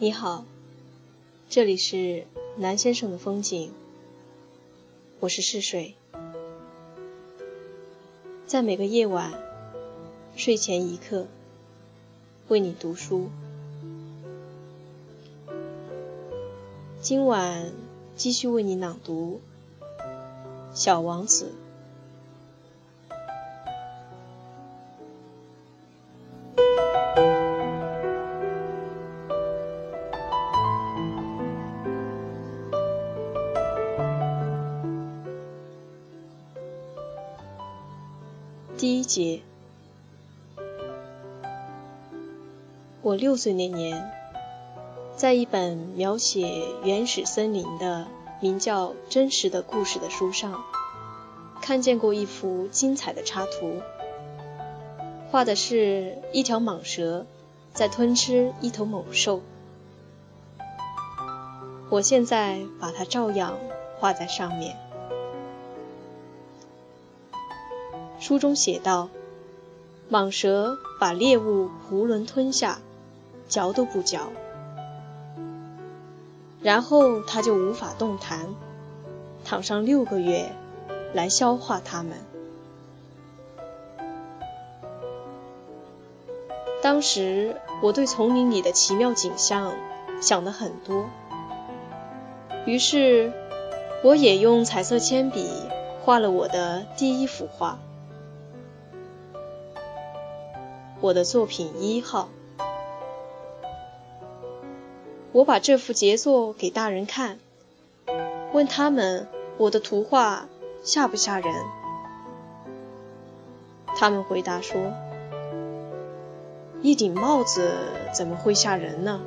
你好，这里是南先生的风景，我是逝水，在每个夜晚睡前一刻为你读书。今晚继续为你朗读《小王子》。第一节，我六岁那年，在一本描写原始森林的名叫《真实的故事》的书上，看见过一幅精彩的插图，画的是一条蟒蛇在吞吃一头猛兽。我现在把它照样画在上面。书中写道：“蟒蛇把猎物囫囵吞下，嚼都不嚼，然后它就无法动弹，躺上六个月来消化它们。”当时我对丛林里的奇妙景象想得很多，于是我也用彩色铅笔画了我的第一幅画。我的作品一号，我把这幅杰作给大人看，问他们我的图画吓不吓人？他们回答说：“一顶帽子怎么会吓人呢？”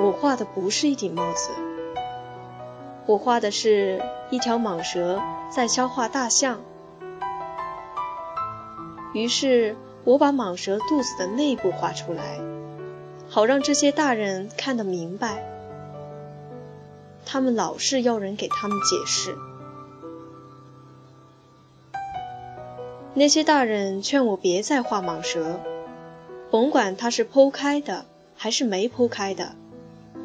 我画的不是一顶帽子，我画的是一条蟒蛇在消化大象。于是我把蟒蛇肚子的内部画出来，好让这些大人看得明白。他们老是要人给他们解释。那些大人劝我别再画蟒蛇，甭管它是剖开的还是没剖开的，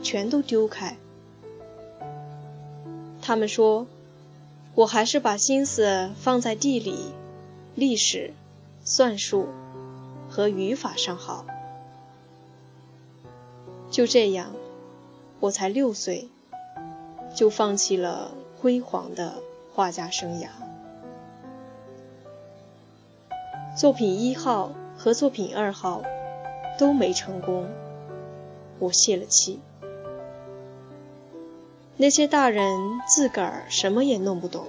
全都丢开。他们说，我还是把心思放在地理、历史。算术和语法上好，就这样，我才六岁，就放弃了辉煌的画家生涯。作品一号和作品二号都没成功，我泄了气。那些大人自个儿什么也弄不懂，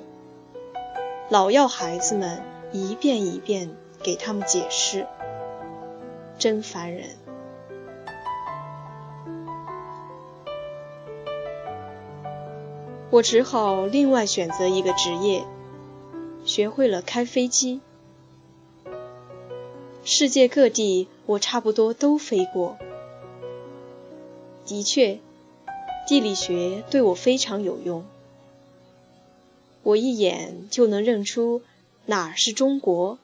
老要孩子们一遍一遍。给他们解释，真烦人。我只好另外选择一个职业，学会了开飞机。世界各地我差不多都飞过。的确，地理学对我非常有用。我一眼就能认出哪儿是中国。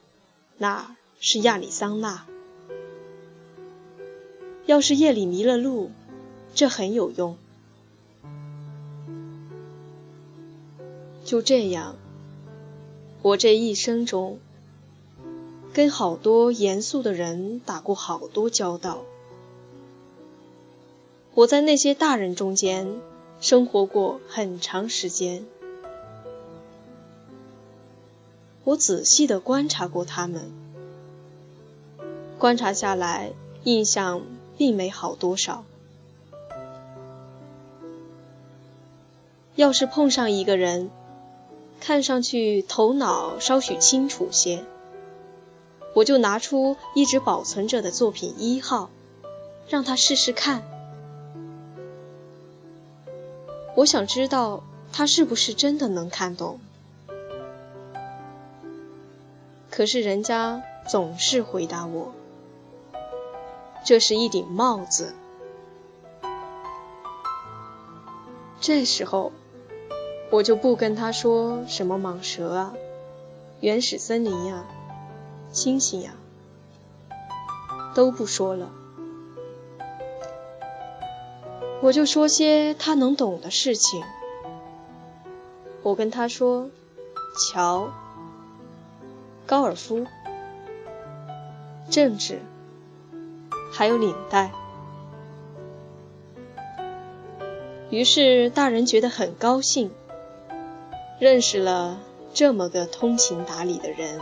那是亚利桑那。要是夜里迷了路，这很有用。就这样，我这一生中跟好多严肃的人打过好多交道。我在那些大人中间生活过很长时间。我仔细地观察过他们，观察下来，印象并没好多少。要是碰上一个人，看上去头脑稍许清楚些，我就拿出一直保存着的作品一号，让他试试看。我想知道他是不是真的能看懂。可是人家总是回答我：“这是一顶帽子。”这时候，我就不跟他说什么蟒蛇啊、原始森林呀、星星呀，都不说了。我就说些他能懂的事情。我跟他说：瞧、高尔夫、政治，还有领带。于是大人觉得很高兴，认识了这么个通情达理的人。